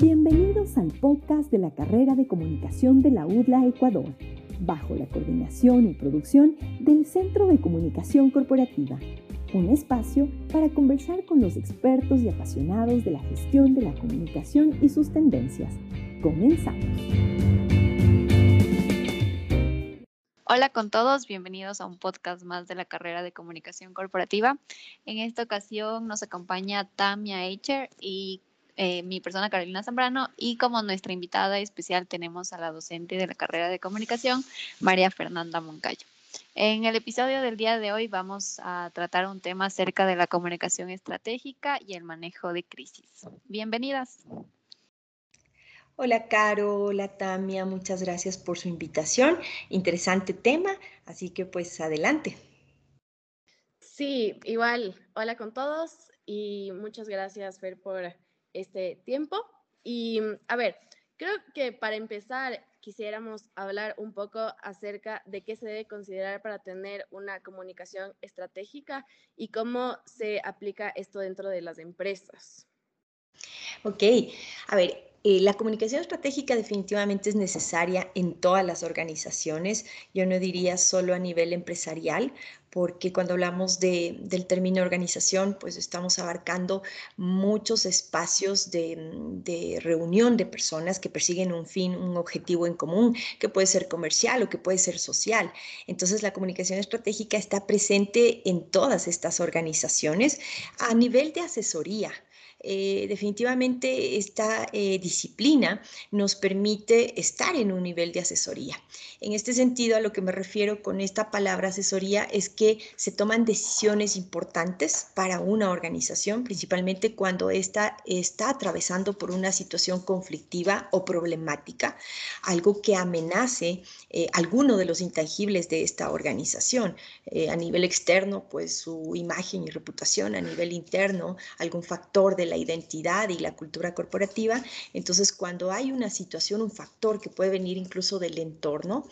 Bienvenidos al podcast de la carrera de comunicación de la UDLA Ecuador, bajo la coordinación y producción del Centro de Comunicación Corporativa, un espacio para conversar con los expertos y apasionados de la gestión de la comunicación y sus tendencias. Comenzamos. Hola con todos, bienvenidos a un podcast más de la carrera de comunicación corporativa. En esta ocasión nos acompaña Tamia Eicher y eh, mi persona Carolina Zambrano y como nuestra invitada especial tenemos a la docente de la carrera de comunicación, María Fernanda Moncayo. En el episodio del día de hoy vamos a tratar un tema acerca de la comunicación estratégica y el manejo de crisis. Bienvenidas. Hola Caro, hola Tamia, muchas gracias por su invitación. Interesante tema, así que pues adelante. Sí, igual, hola con todos y muchas gracias Fer por este tiempo. Y a ver, creo que para empezar quisiéramos hablar un poco acerca de qué se debe considerar para tener una comunicación estratégica y cómo se aplica esto dentro de las empresas. Ok, a ver, eh, la comunicación estratégica definitivamente es necesaria en todas las organizaciones. Yo no diría solo a nivel empresarial, porque cuando hablamos de, del término organización, pues estamos abarcando muchos espacios de, de, reunión de personas que persiguen un fin, un objetivo en común, que puede ser comercial o que puede ser social. Entonces, la comunicación estratégica está presente en todas estas organizaciones a nivel de asesoría. Eh, definitivamente esta eh, disciplina nos permite estar en un nivel de asesoría. En este sentido, a lo que me refiero con esta palabra asesoría es que se toman decisiones importantes para una organización, principalmente cuando ésta está atravesando por una situación conflictiva o problemática, algo que amenace eh, alguno de los intangibles de esta organización. a nivel externo, pues su imagen y reputación, a nivel interno, algún factor de la identidad y la cultura corporativa. Entonces, cuando hay una situación, un factor que puede venir incluso del entorno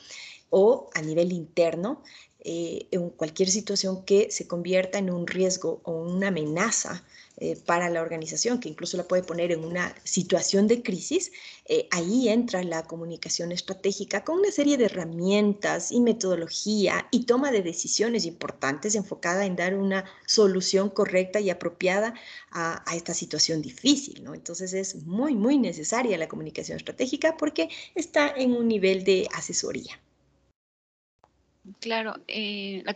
o a nivel interno, eh, en cualquier situación que se convierta en un riesgo o una amenaza eh, para la organización, que incluso la puede poner en una situación de crisis, eh, ahí entra la comunicación estratégica con una serie de herramientas y metodología y toma de decisiones importantes enfocada en dar una solución correcta y apropiada a, a esta situación difícil. ¿no? Entonces es muy, muy necesaria la comunicación estratégica porque está en un nivel de asesoría. Claro, eh, la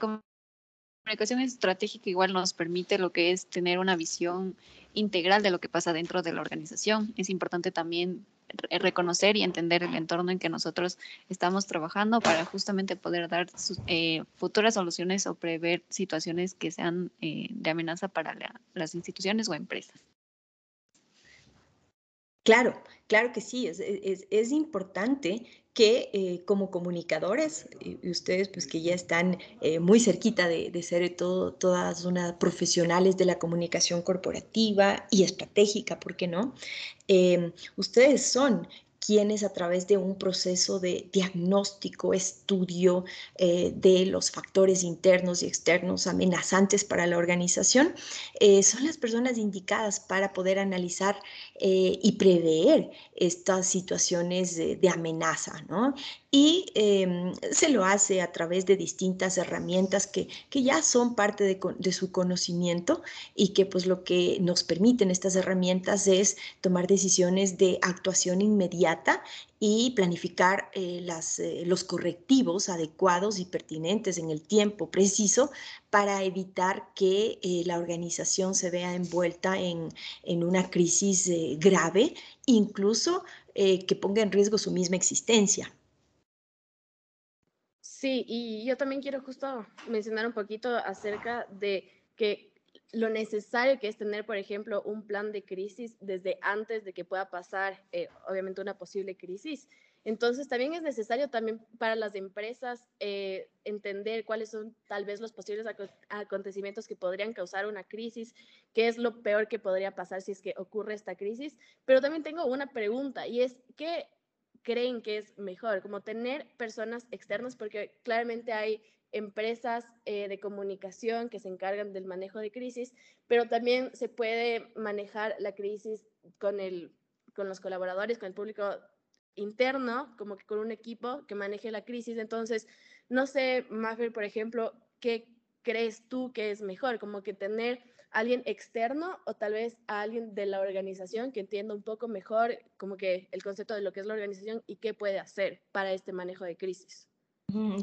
comunicación estratégica igual nos permite lo que es tener una visión integral de lo que pasa dentro de la organización. Es importante también reconocer y entender el entorno en que nosotros estamos trabajando para justamente poder dar eh, futuras soluciones o prever situaciones que sean eh, de amenaza para las instituciones o empresas. Claro, claro que sí, es importante que eh, como comunicadores, y ustedes pues que ya están eh, muy cerquita de, de ser todo, todas unas profesionales de la comunicación corporativa y estratégica, ¿por qué no? Em, ustedes son quienes a través de un proceso de diagnóstico, estudio eh, de los factores internos y externos amenazantes para la organización, eh, son las personas indicadas para poder analizar eh, y prever estas situaciones de, de amenaza, ¿no? Y em, se lo hace a través de distintas herramientas que, que ya son parte de, su conocimiento y que pues lo que nos permiten estas herramientas es tomar decisiones de actuación inmediata y planificar eh, eh, los correctivos adecuados y pertinentes en el tiempo preciso para evitar que eh, la organización se vea envuelta en, en una crisis grave, incluso que ponga en riesgo su misma existencia. Sí, y yo también quiero justo mencionar un poquito acerca de que lo necesario que es tener, por ejemplo, un plan de crisis desde antes de que pueda pasar, eh, obviamente, una posible crisis. Entonces, también es necesario también para las empresas eh, entender cuáles son tal vez los posibles acontecimientos que podrían causar una crisis, qué es lo peor que podría pasar si es que ocurre esta crisis. Pero también tengo una pregunta y es, ¿qué creen que es mejor, como tener personas externas, porque claramente hay empresas eh, de comunicación que se encargan del manejo de crisis, pero también se puede manejar la crisis con el con los colaboradores, con el público interno, como que con un equipo que maneje la crisis. Entonces, no sé, Maffer, por ejemplo, ¿qué crees tú que es mejor? Como que tener alguien externo o tal vez a alguien de la organización que entienda un poco mejor como que el concepto de lo que es la organización y qué puede hacer para este manejo de crisis.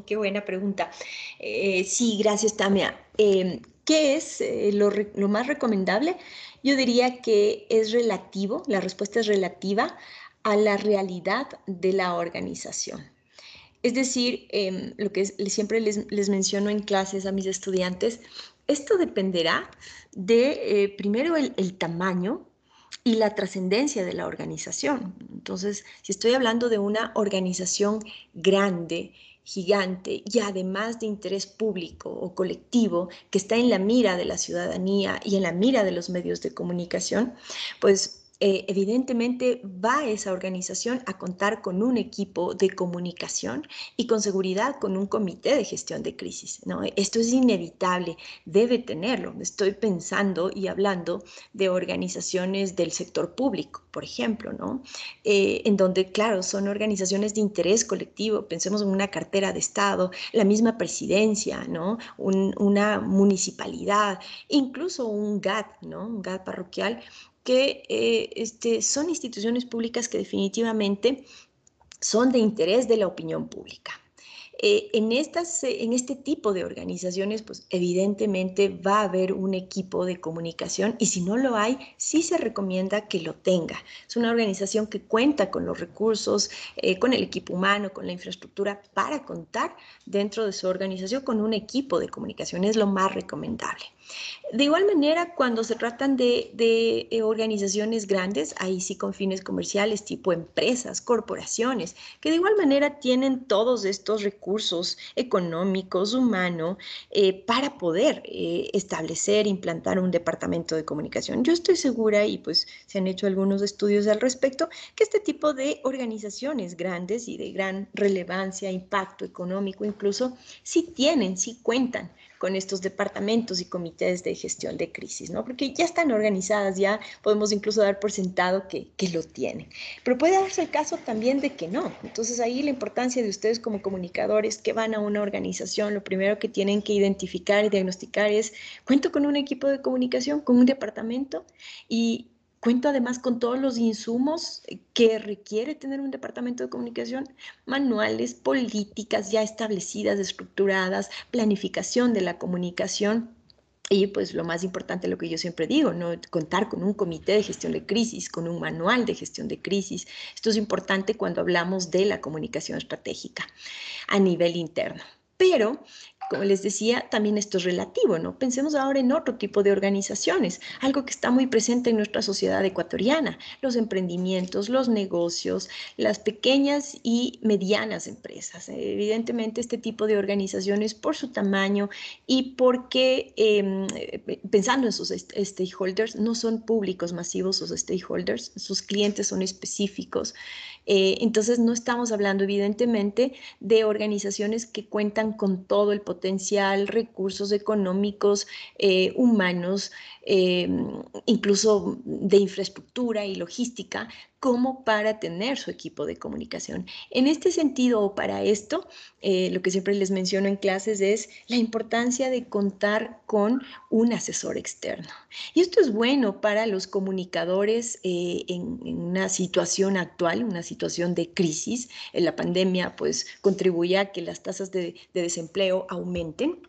qué buena pregunta. Eh, sí, gracias, Tamia. Em, ¿Qué es eh, lo, lo más recomendable? Yo diría que es relativo, la respuesta es relativa a la realidad de la organización. Es decir, em, lo que siempre les, menciono en clases a mis estudiantes, esto dependerá de, eh, primero, el, tamaño y la trascendencia de la organización. Entonces, si estoy hablando de una organización grande, gigante y además de interés público o colectivo que está en la mira de la ciudadanía y en la mira de los medios de comunicación, pues eh, evidentemente va esa organización a contar con un equipo de comunicación y con seguridad con un comité de gestión de crisis. ¿no? Esto es inevitable, debe tenerlo. Estoy pensando y hablando de organizaciones del sector público, por ejemplo, ¿no? Eh, en donde, claro, son organizaciones de interés colectivo. Pensemos en una cartera de Estado, la misma presidencia, ¿no? una municipalidad, incluso un GAT, ¿no? un GAT parroquial que eh, este, son instituciones públicas que definitivamente son de interés de la opinión pública. Eh, en, estas, eh, en este tipo de organizaciones, pues evidentemente va a haber un equipo de comunicación y si no lo hay, sí se recomienda que lo tenga. Es una organización que cuenta con los recursos, con el equipo humano, con la infraestructura para contar dentro de su organización con un equipo de comunicación. Es lo más recomendable. De igual manera, cuando se tratan de, de, organizaciones grandes, ahí sí con fines comerciales, tipo empresas, corporaciones, que de igual manera tienen todos estos recursos económicos, humanos, eh, para poder eh, establecer, implantar un departamento de comunicación. Yo estoy segura, y pues se han hecho algunos estudios al respecto, que este tipo de organizaciones grandes y de gran relevancia, impacto económico incluso, sí tienen, sí cuentan con estos departamentos y comités de gestión de crisis, ¿no? Porque ya están organizadas, ya podemos incluso dar por sentado que, que lo tienen. Pero puede darse el caso también de que no. Entonces ahí la importancia de ustedes como comunicadores que van a una organización, lo primero que tienen que identificar y diagnosticar es, cuento con un equipo de comunicación, con un departamento y Cuento además con todos los insumos que requiere tener un departamento de comunicación, manuales, políticas ya establecidas, estructuradas, planificación de la comunicación. Y pues lo más importante, lo que yo siempre digo, ¿no? contar con un comité de gestión de crisis, con un manual de gestión de crisis. Esto es importante cuando hablamos de la comunicación estratégica a nivel interno. Pero como les decía, también esto es relativo, ¿no? Pensemos ahora en otro tipo de organizaciones, algo que está muy presente en nuestra sociedad ecuatoriana, los emprendimientos, los negocios, las pequeñas y medianas empresas. Evidentemente, este tipo de organizaciones, por su tamaño y porque, em, pensando en sus stakeholders, no son públicos masivos sus stakeholders, sus clientes son específicos. Eh, entonces, no estamos hablando, evidentemente, de organizaciones que cuentan con todo el potencial recursos económicos, eh, humanos, em, incluso de infraestructura y logística, como para tener su equipo de comunicación. En este sentido o para esto, eh, lo que siempre les menciono en clases es la importancia de contar con un asesor externo. Y esto es bueno para los comunicadores eh, en, una situación actual, una situación de crisis. En la pandemia, pues contribuye a que las tasas de, de desempleo aumenten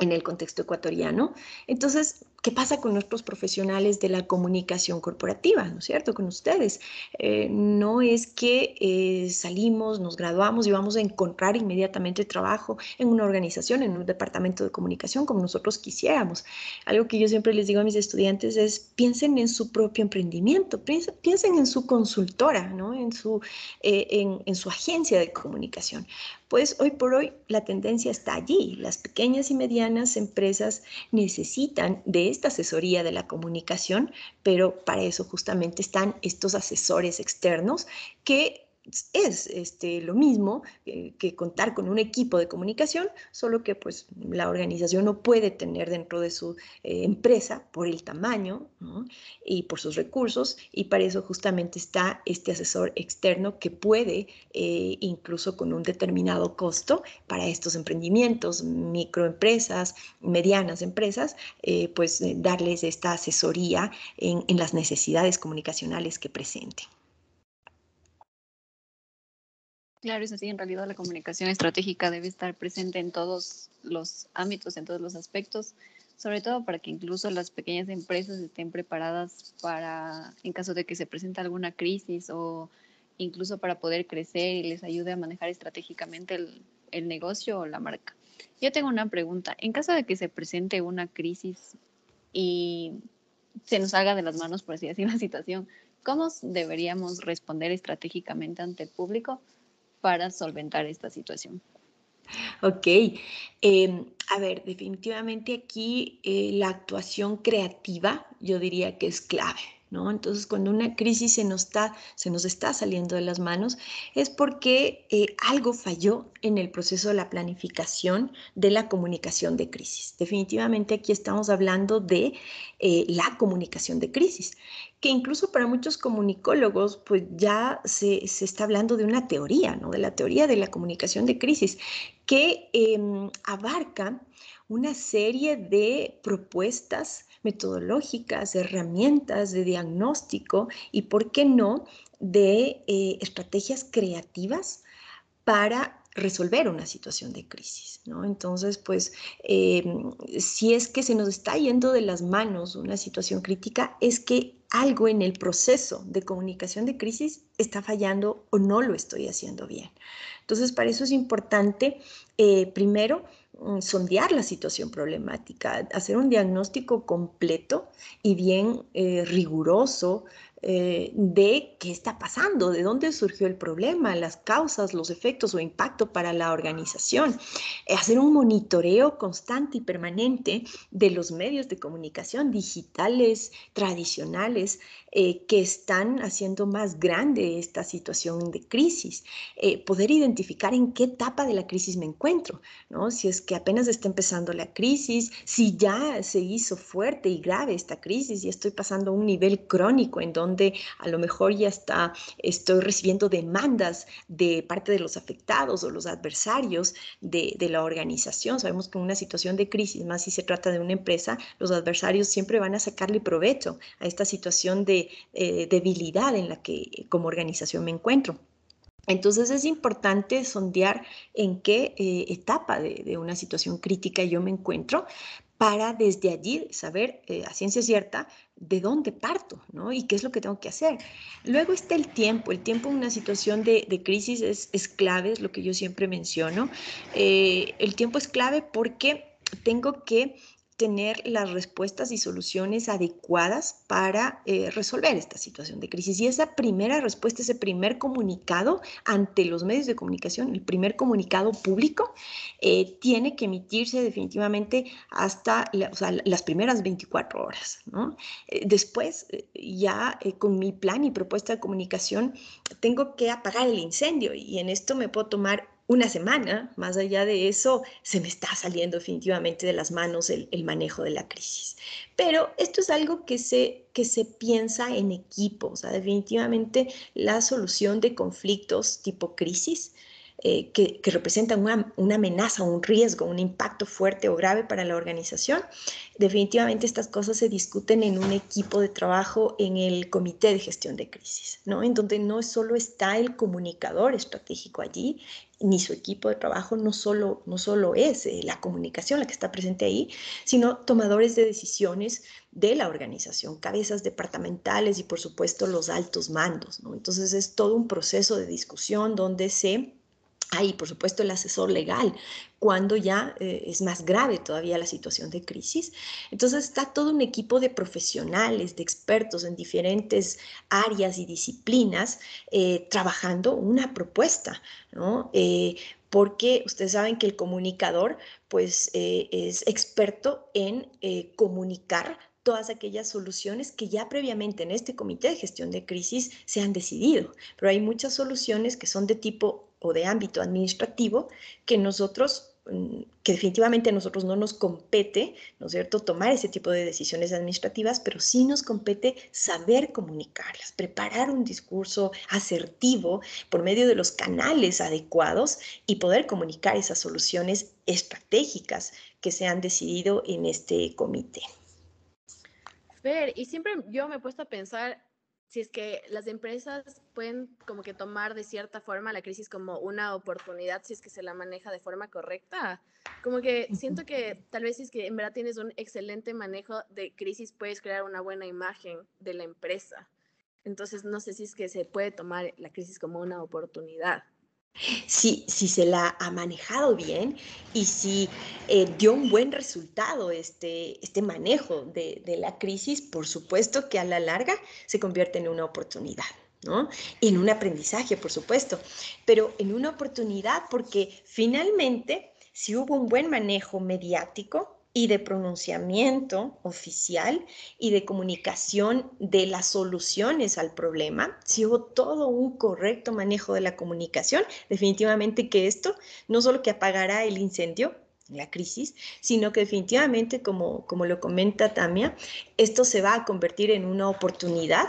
en el contexto ecuatoriano. Entonces, ¿Qué pasa con nuestros profesionales de la comunicación corporativa? ¿No es cierto? Con ustedes. Eh, no es que eh, salimos, nos graduamos y vamos a encontrar inmediatamente trabajo en una organización, en un departamento de comunicación como nosotros quisiéramos. Algo que yo siempre les digo a mis estudiantes es piensen en su propio emprendimiento, piensen, en su consultora, ¿no? en, su, eh, en, en su agencia de comunicación. Pues hoy por hoy la tendencia está allí. Las pequeñas y medianas empresas necesitan de esta asesoría de la comunicación, pero para eso justamente están estos asesores externos que es este, lo mismo que contar con un equipo de comunicación, solo que pues la organización no puede tener dentro de su eh, empresa por el tamaño y por sus recursos y para eso justamente está este asesor externo que puede eh, incluso con un determinado costo para estos emprendimientos, microempresas, medianas empresas, eh, pues darles esta asesoría en, en las necesidades comunicacionales que presenten. Claro, es así. En realidad la comunicación estratégica debe estar presente en todos los ámbitos, en todos los aspectos, sobre todo para que incluso las pequeñas empresas estén preparadas para, en caso de que se presente alguna crisis o incluso para poder crecer y les ayude a manejar estratégicamente el, negocio o la marca. Yo tengo una pregunta. En caso de que se presente una crisis y se nos salga de las manos, por así decir, la situación, ¿cómo deberíamos responder estratégicamente ante el público? Para solventar esta situación. Ok, em, a ver, definitivamente aquí eh, la actuación creativa yo diría que es clave. Entonces, cuando una crisis se nos está, se nos está saliendo de las manos, es porque eh, algo falló en el proceso de la planificación de la comunicación de crisis. Definitivamente aquí estamos hablando de eh, la comunicación de crisis, que incluso para muchos comunicólogos, pues ya se, se, está hablando de una teoría, ¿no? De la teoría de la comunicación de crisis, que em, abarca una serie de propuestas metodológicas, herramientas de diagnóstico y, ¿por qué no?, de eh, estrategias creativas para resolver una situación de crisis, ¿no? Entonces, pues, em, si es que se nos está yendo de las manos una situación crítica, es que algo en el proceso de comunicación de crisis está fallando o no lo estoy haciendo bien. Entonces, para eso es importante, eh, primero, sondear la situación problemática, hacer un diagnóstico completo y bien eh, riguroso eh, de qué está pasando, de dónde surgió el problema, las causas, los efectos o impacto para la organización. Eh, hacer un monitoreo constante y permanente de los medios de comunicación digitales, tradicionales, eh, que están haciendo más grande esta situación de crisis. poder identificar en qué etapa de la crisis me encuentro, ¿no? Si es que apenas está empezando la crisis, si ya se hizo fuerte y grave esta crisis y estoy pasando a un nivel crónico en donde donde a lo mejor ya está, estoy recibiendo demandas de parte de los afectados o los adversarios de, la organización. Sabemos que en una situación de crisis, más si se trata de una empresa, los adversarios siempre van a sacarle provecho a esta situación de eh, debilidad en la que como organización me encuentro. Entonces es importante sondear en qué eh, etapa de, de, una situación crítica yo me encuentro para desde allí saber eh, a ciencia cierta de dónde parto, ¿no? Y qué es lo que tengo que hacer. Luego está el tiempo. El tiempo en una situación de, crisis es, clave, es lo que yo siempre menciono. Eh, el tiempo es clave porque tengo que tener las respuestas y soluciones adecuadas para eh, resolver esta situación de crisis. Y esa primera respuesta, ese primer comunicado ante los medios de comunicación, el primer comunicado público, eh, tiene que emitirse definitivamente hasta las primeras 24 horas. Eh, después, ya con mi plan y propuesta de comunicación, tengo que apagar el incendio y en esto me puedo tomar una semana, más allá de eso, se me está saliendo definitivamente de las manos el, manejo de la crisis. Pero esto es algo que se, que se piensa en equipo, o sea, definitivamente la solución de conflictos tipo crisis eh, que, representan una, una, amenaza, un riesgo, un impacto fuerte o grave para la organización. Definitivamente estas cosas se discuten en un equipo de trabajo en el comité de gestión de crisis, ¿no? En donde no solo está el comunicador estratégico allí, ni su equipo de trabajo no solo, no solo es eh, la comunicación la que está presente ahí, sino tomadores de decisiones de la organización, cabezas departamentales y por supuesto los altos mandos. ¿no? Entonces es todo un proceso de discusión donde se Ahí, por supuesto, el asesor legal, cuando ya eh, es más grave todavía la situación de crisis. Entonces está todo un equipo de profesionales, de expertos en diferentes áreas y disciplinas eh, trabajando una propuesta, ¿no? Eh, porque ustedes saben que el comunicador pues es experto en comunicar todas aquellas soluciones que ya previamente en este comité de gestión de crisis se han decidido. Pero hay muchas soluciones que son de tipo o de ámbito administrativo que nosotros Mm, que definitivamente a nosotros no nos compete, ¿no es cierto?, tomar ese tipo de decisiones administrativas, pero sí nos compete saber comunicarlas, preparar un discurso asertivo por medio de los canales adecuados y poder comunicar esas soluciones estratégicas que se han decidido en este comité. Fer, y siempre yo me he puesto a pensar si es que las empresas pueden como que tomar de cierta forma la crisis como una oportunidad si es que se la maneja de forma correcta. Como que siento que tal vez si es que en verdad tienes un excelente manejo de crisis puedes crear una buena imagen de la empresa. Entonces no sé si es que se puede tomar la crisis como una oportunidad si, se la ha manejado bien y si eh, dio un buen resultado este, este manejo de, de, la crisis, por supuesto que a la larga se convierte en una oportunidad. ¿no? En un aprendizaje, por supuesto, pero en una oportunidad porque finalmente, si hubo un buen manejo mediático, y de pronunciamiento oficial y de comunicación de las soluciones al problema, si hubo todo un correcto manejo de la comunicación, definitivamente que esto no solo que apagará el incendio, la crisis, sino que definitivamente, como, como lo comenta Tamia, esto se va a convertir en una oportunidad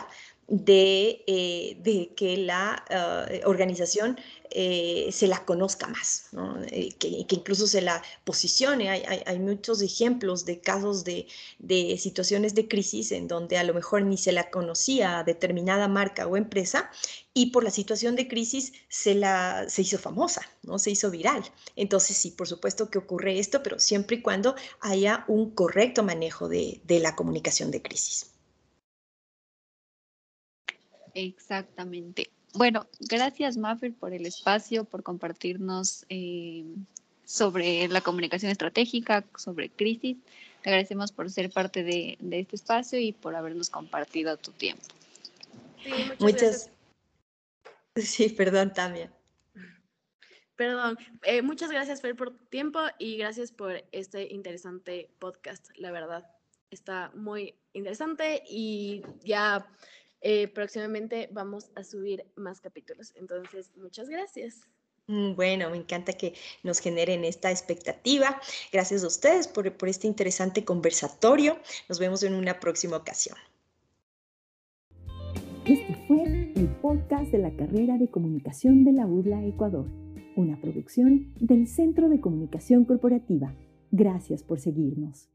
de, eh, de que la ah, organización eh, se la conozca más, eh, que, incluso se la posicione. Hay muchos ejemplos de casos de, de, situaciones de crisis en donde a lo mejor ni se la conocía a determinada marca o empresa y por la situación de crisis se, la, se hizo famosa, ¿no? se hizo viral. Entonces sí, por supuesto que ocurre esto, pero siempre y cuando haya un correcto manejo de, de la comunicación de crisis. Exactamente. Bueno, gracias Maffer por el espacio, por compartirnos eh, sobre la comunicación estratégica, sobre crisis. Te agradecemos por ser parte de, este espacio y por habernos compartido tu tiempo. Sí, muchas, Sí, perdón, Tamia. Perdón. Eh, muchas gracias, Fer, por tu tiempo y gracias por este interesante podcast, la verdad. Está muy interesante y ya eh, próximamente vamos a subir más capítulos. Entonces, muchas gracias. Mm, bueno, me encanta que nos generen esta expectativa. Gracias a ustedes por, por este interesante conversatorio. Nos vemos en una próxima ocasión. Este fue el podcast de la carrera de comunicación de la UDLA Ecuador, una producción del Centro de Comunicación Corporativa. Gracias por seguirnos.